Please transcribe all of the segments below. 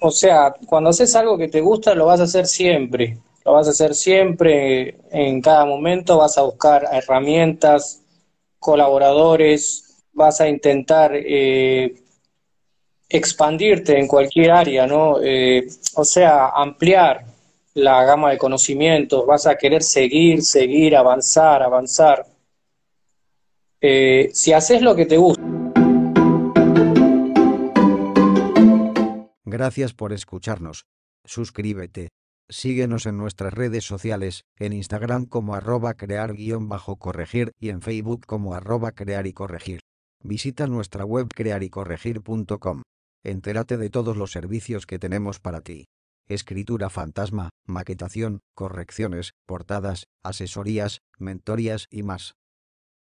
o sea, cuando haces algo que te gusta, lo vas a hacer siempre. Lo vas a hacer siempre, en cada momento, vas a buscar herramientas, colaboradores, vas a intentar eh, expandirte en cualquier área, ¿no? Eh, o sea, ampliar la gama de conocimientos, vas a querer seguir, seguir, avanzar, avanzar. Eh, si haces lo que te gusta. Gracias por escucharnos. Suscríbete. Síguenos en nuestras redes sociales, en Instagram como arroba crear-corregir y en Facebook como arroba crear y corregir. Visita nuestra web crearycorregir.com. Entérate de todos los servicios que tenemos para ti. Escritura fantasma, maquetación, correcciones, portadas, asesorías, mentorías y más.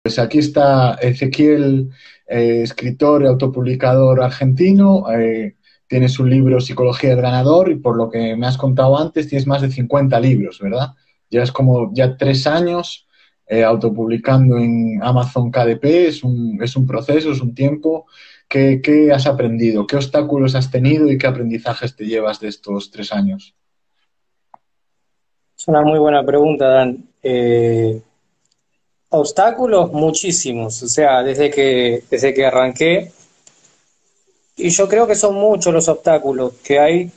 Pues aquí está Ezequiel, eh, escritor y autopublicador argentino. Eh, tienes un libro Psicología del Ganador y por lo que me has contado antes tienes más de 50 libros, ¿verdad? Llevas como ya tres años eh, autopublicando en Amazon KDP, es un, es un proceso, es un tiempo. ¿Qué, ¿Qué, has aprendido? ¿Qué obstáculos has tenido y qué aprendizajes te llevas de estos tres años? Es una muy buena pregunta, Dan. Eh, obstáculos muchísimos, o sea, desde que, desde que arranqué, y yo creo que son muchos los obstáculos que hay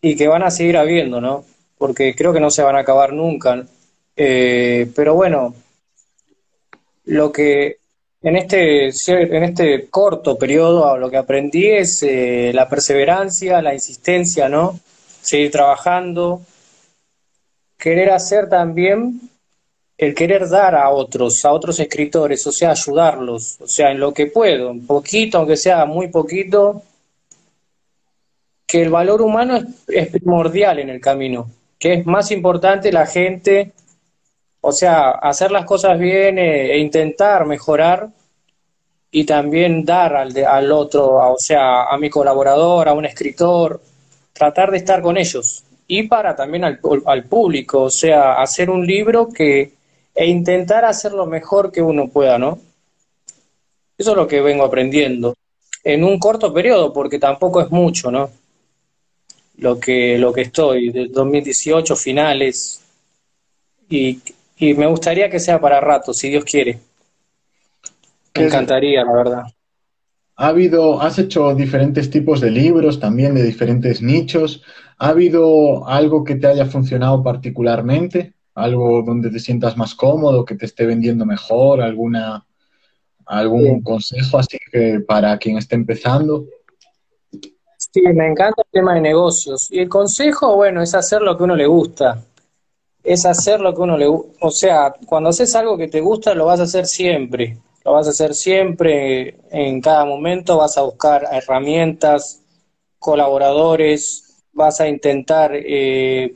y que van a seguir habiendo, ¿no? Porque creo que no se van a acabar nunca. Eh, pero bueno, lo que en este, en este corto periodo lo que aprendí es eh, la perseverancia, la insistencia, ¿no? Seguir trabajando, querer hacer también el querer dar a otros, a otros escritores, o sea, ayudarlos, o sea, en lo que puedo, un poquito, aunque sea muy poquito, que el valor humano es, primordial en el camino, que es más importante la gente, o sea, hacer las cosas bien eh, e intentar mejorar y también dar al, al otro, o sea, a mi colaborador, a un escritor, tratar de estar con ellos. Y para también al, al público, o sea, hacer un libro que, e intentar hacer lo mejor que uno pueda, ¿no? Eso es lo que vengo aprendiendo en un corto periodo, porque tampoco es mucho, ¿no? Lo que, lo que estoy, de 2018 finales, y, y me gustaría que sea para rato, si Dios quiere. Me encantaría, la verdad. Ha habido, has hecho diferentes tipos de libros, también de diferentes nichos. ¿Ha habido algo que te haya funcionado particularmente? Algo donde te sientas más cómodo, que te esté vendiendo mejor, alguna algún consejo así que para quien esté empezando. Sí, me encanta el tema de negocios. Y el consejo, bueno, es hacer lo que uno le gusta. Es hacer lo que uno le gusta. O sea, cuando haces algo que te gusta, lo vas a hacer siempre. Lo vas a hacer siempre, en cada momento vas a buscar herramientas, colaboradores, vas a intentar eh,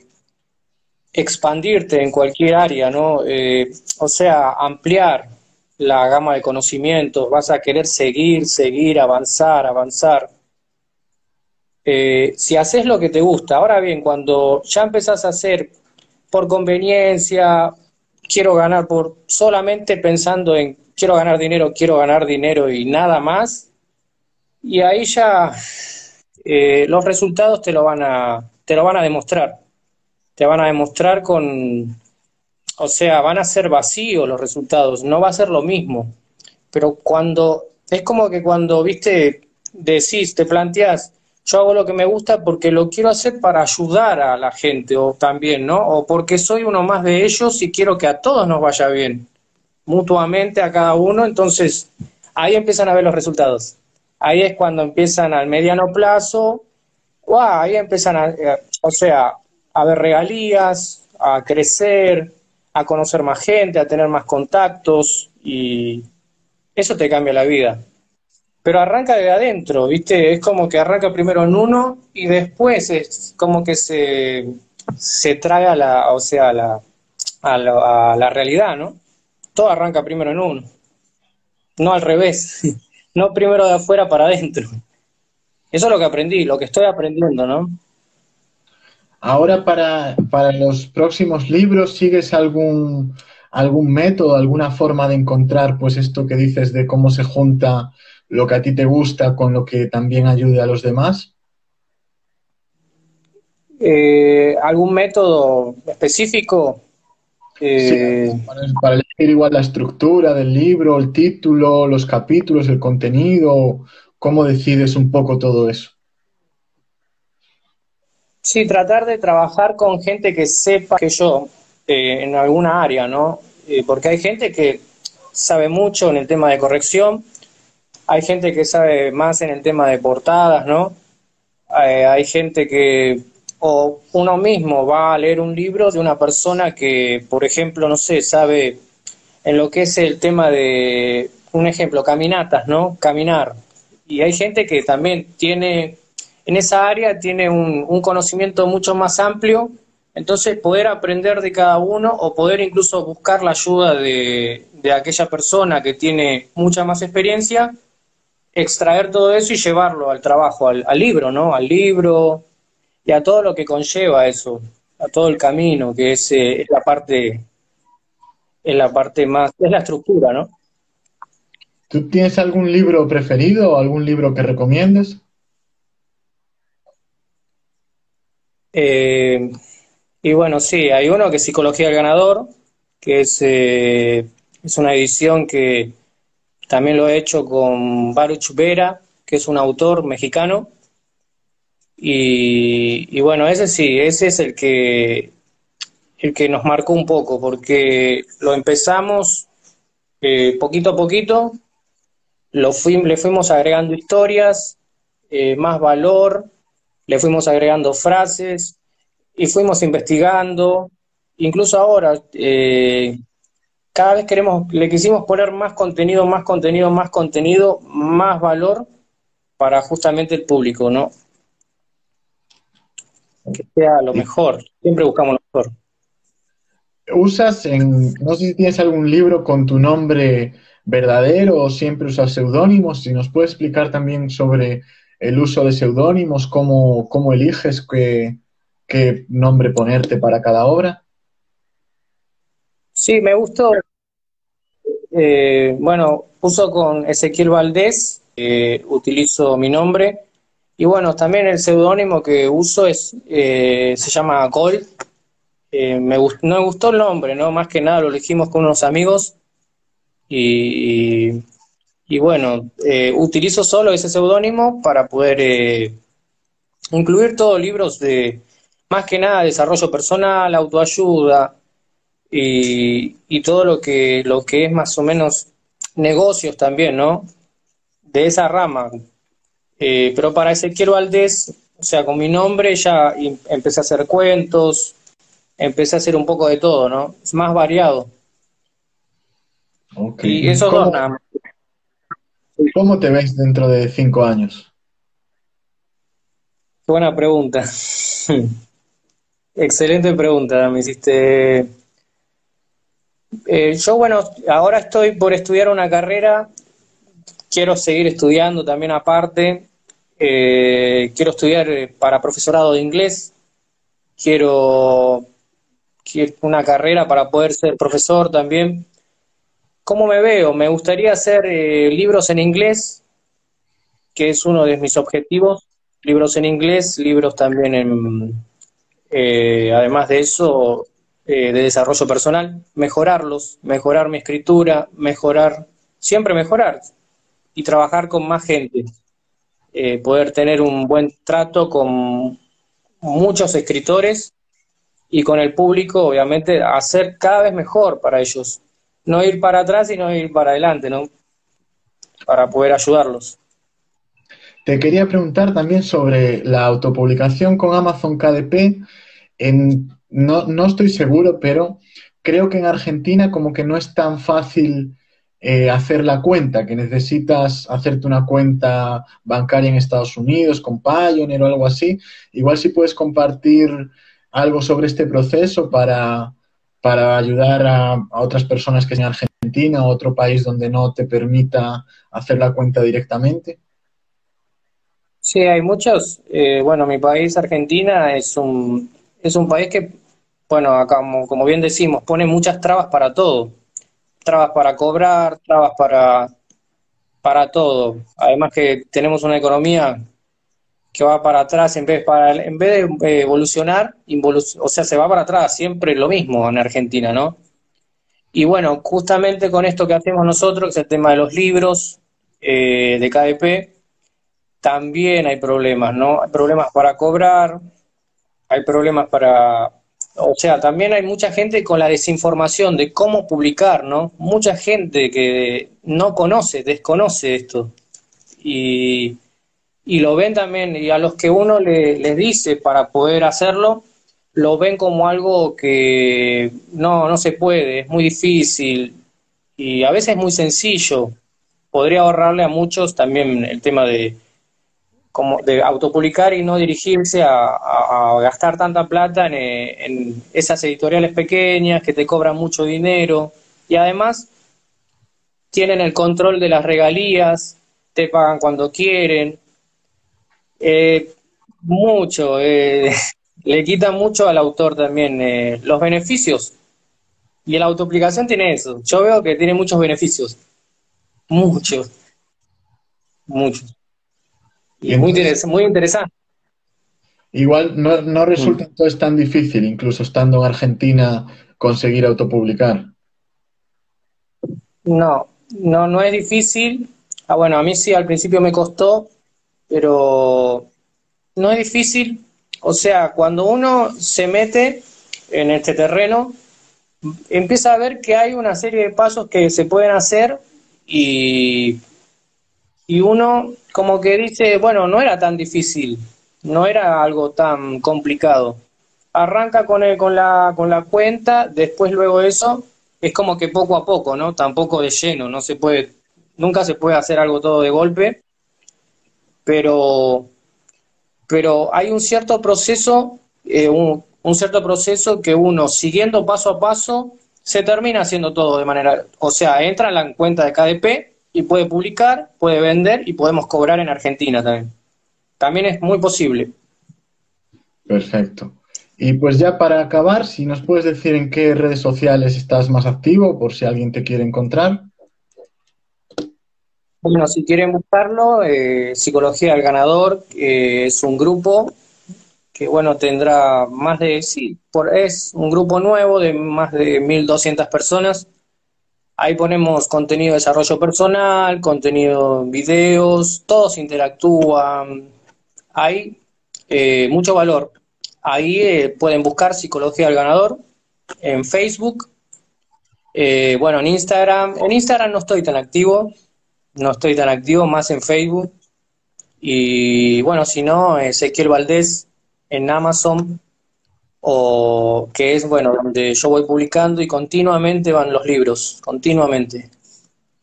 expandirte en cualquier área, ¿no? Eh, o sea, ampliar la gama de conocimientos, vas a querer seguir, seguir, avanzar, avanzar. Eh, si haces lo que te gusta, ahora bien, cuando ya empezás a hacer por conveniencia, quiero ganar por solamente pensando en quiero ganar dinero, quiero ganar dinero y nada más, y ahí ya eh, los resultados te lo van a, te lo van a demostrar te van a demostrar con, o sea, van a ser vacíos los resultados, no va a ser lo mismo. Pero cuando, es como que cuando, viste, decís, te planteas, yo hago lo que me gusta porque lo quiero hacer para ayudar a la gente o también, ¿no? O porque soy uno más de ellos y quiero que a todos nos vaya bien, mutuamente a cada uno, entonces ahí empiezan a ver los resultados. Ahí es cuando empiezan al mediano plazo, ahí empiezan a, eh, o sea, a ver regalías, a crecer, a conocer más gente, a tener más contactos y eso te cambia la vida. Pero arranca de adentro, ¿viste? Es como que arranca primero en uno y después es como que se, se trae a la, o sea, la, a la, a la realidad, ¿no? Todo arranca primero en uno, no al revés, no primero de afuera para adentro. Eso es lo que aprendí, lo que estoy aprendiendo, ¿no? Ahora para, para los próximos libros, ¿sigues algún, algún método, alguna forma de encontrar pues esto que dices de cómo se junta lo que a ti te gusta con lo que también ayude a los demás? Eh, ¿Algún método específico? Eh, para, elegir igual la estructura del libro, el título, los capítulos, el contenido, ¿cómo decides un poco todo eso? Sí, tratar de trabajar con gente que sepa que yo eh, en alguna área, ¿no? porque hay gente que sabe mucho en el tema de corrección, hay gente que sabe más en el tema de portadas, ¿no? hay gente que o uno mismo va a leer un libro de una persona que, por ejemplo, no sé, sabe en lo que es el tema de, un ejemplo, caminatas, ¿no? Caminar. Y hay gente que también tiene, en esa área tiene un, conocimiento mucho más amplio, entonces poder aprender de cada uno o poder incluso buscar la ayuda de, aquella persona que tiene mucha más experiencia, extraer todo eso y llevarlo al trabajo, al, libro, ¿no? Al libro, y a todo lo que conlleva eso, a todo el camino, que es, eh, la parte, es la parte más, es la estructura, ¿no? ¿Tú tienes algún libro preferido o algún libro que recomiendes? Eh, y bueno, sí, hay uno que es Psicología del Ganador, que es, eh, es una edición que también lo he hecho con Baruch Vera, que es un autor mexicano, y, bueno, ese sí, ese es el que, el que nos marcó un poco, porque lo empezamos eh, poquito a poquito, lo le fuimos agregando historias, más valor, le fuimos agregando frases y fuimos investigando. Incluso ahora, eh, cada vez queremos, le quisimos poner más contenido, más contenido, más contenido, más valor para justamente el público, ¿no? que sea lo mejor. Siempre buscamos lo mejor. ¿Usas en, no sé si tienes algún libro con tu nombre verdadero o siempre usas seudónimos? Si nos puedes explicar también sobre el uso de seudónimos, cómo, cómo eliges qué, qué, nombre ponerte para cada obra. Sí, me gustó. Eh, bueno, uso con Ezequiel Valdés, utilizo mi nombre y bueno, también el seudónimo que uso es eh, se llama Gold. Eh, me no me gustó el nombre, ¿no? Más que nada lo elegimos con unos amigos. Y, bueno, eh, utilizo solo ese seudónimo para poder incluir todos libros de, más que nada, desarrollo personal, autoayuda y, y todo lo que, lo que es más o menos negocios también, ¿no? De esa rama, eh, pero para Ezequiel Valdés, o sea, con mi nombre ya empecé a hacer cuentos, empecé a hacer un poco de todo, ¿no? Es más variado. Y eso ¿Cómo, ¿Cómo te ves dentro de cinco años? Buena pregunta. Excelente pregunta, me hiciste. Eh, yo, bueno, ahora estoy por estudiar una carrera, quiero seguir estudiando también aparte, eh, quiero estudiar eh, para profesorado de inglés, quiero, una carrera para poder ser profesor también. ¿Cómo me veo? Me gustaría hacer eh, libros en inglés, que es uno de mis objetivos, libros en inglés, libros también en, además de eso, de desarrollo personal, mejorarlos, mejorar mi escritura, mejorar, siempre mejorar y trabajar con más gente. Eh, poder tener un buen trato con muchos escritores y con el público, obviamente, hacer cada vez mejor para ellos. No ir para atrás, sino ir para adelante, ¿no? Para poder ayudarlos. Te quería preguntar también sobre la autopublicación con Amazon KDP. No, no estoy seguro, pero creo que en Argentina como que no es tan fácil eh, hacer la cuenta, que necesitas hacerte una cuenta bancaria en Estados Unidos con Pioneer o algo así. Igual si puedes compartir algo sobre este proceso para, para ayudar a, otras personas que estén en Argentina o otro país donde no te permita hacer la cuenta directamente. Sí, hay muchos. Eh, bueno, mi país, Argentina, es un, es un país que, bueno, como, como bien decimos, pone muchas trabas para todo trabas para cobrar, trabas para, para todo. Además que tenemos una economía que va para atrás en vez, para, en vez de evolucionar, o sea, se va para atrás, siempre lo mismo en Argentina, ¿no? Y bueno, justamente con esto que hacemos nosotros, que es el tema de los libros eh, de KDP, también hay problemas, ¿no? Hay problemas para cobrar, hay problemas para... O sea, también hay mucha gente con la desinformación de cómo publicar, ¿no? Mucha gente que no conoce, desconoce esto. Y, y lo ven también, y a los que uno le, les dice para poder hacerlo, lo ven como algo que no, no se puede, es muy difícil y a veces es muy sencillo. Podría ahorrarle a muchos también el tema de, como de autopublicar y no dirigirse a, gastar tanta plata en, esas editoriales pequeñas que te cobran mucho dinero y además tienen el control de las regalías, te pagan cuando quieren, eh, mucho, eh, le quita mucho al autor también eh, los beneficios. Y la autoplicación tiene eso. Yo veo que tiene muchos beneficios. Muchos. Muchos. Y es muy, muy interesante. Igual no, no resulta mm. entonces tan difícil, incluso estando en Argentina, conseguir autopublicar. No, no, no es difícil. Ah, bueno, a mí sí al principio me costó, pero no es difícil. O sea, cuando uno se mete en este terreno, empieza a ver que hay una serie de pasos que se pueden hacer y y uno como que dice, bueno, no era tan difícil, no era algo tan complicado. Arranca con, el, con, la, con la cuenta, después luego eso, es como que poco a poco, ¿no? Tampoco de lleno, no se puede, nunca se puede hacer algo todo de golpe, pero, pero hay un cierto proceso, eh, un, un cierto proceso que uno siguiendo paso a paso se termina haciendo todo de manera, o sea, entra en la cuenta de KDP y puede publicar, puede vender y podemos cobrar en Argentina también. También es muy posible. Perfecto. Y pues ya para acabar, si nos puedes decir en qué redes sociales estás más activo, por si alguien te quiere encontrar. Bueno, si quieren buscarlo, eh, Psicología del Ganador es un grupo que, bueno, tendrá más de, sí, por, es un grupo nuevo de más de 1.200 personas Ahí ponemos contenido de desarrollo personal, contenido videos, todos interactúan. Hay eh, mucho valor. Ahí eh, pueden buscar Psicología del Ganador en Facebook. Eh, bueno, en Instagram. En Instagram no estoy tan activo. No estoy tan activo, más en Facebook. Y bueno, si no, Ezequiel Valdés en Amazon o que es, bueno, donde yo voy publicando y continuamente van los libros, continuamente.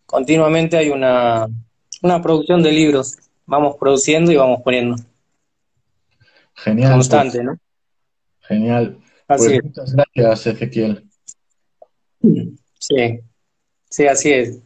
Continuamente hay una, una producción de libros, vamos produciendo y vamos poniendo. Genial. Constante, ¿no? Genial. Así pues Muchas gracias, Ezequiel. Sí, sí, así es.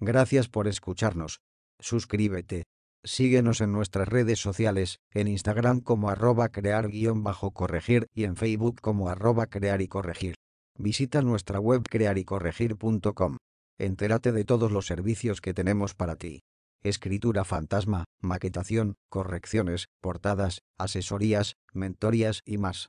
Gracias por escucharnos suscríbete. Síguenos en nuestras redes sociales, en Instagram como arroba crear-corregir y en Facebook como arroba crear y corregir. Visita nuestra web crearycorregir.com. Entérate de todos los servicios que tenemos para ti. Escritura fantasma, maquetación, correcciones, portadas, asesorías, mentorías y más.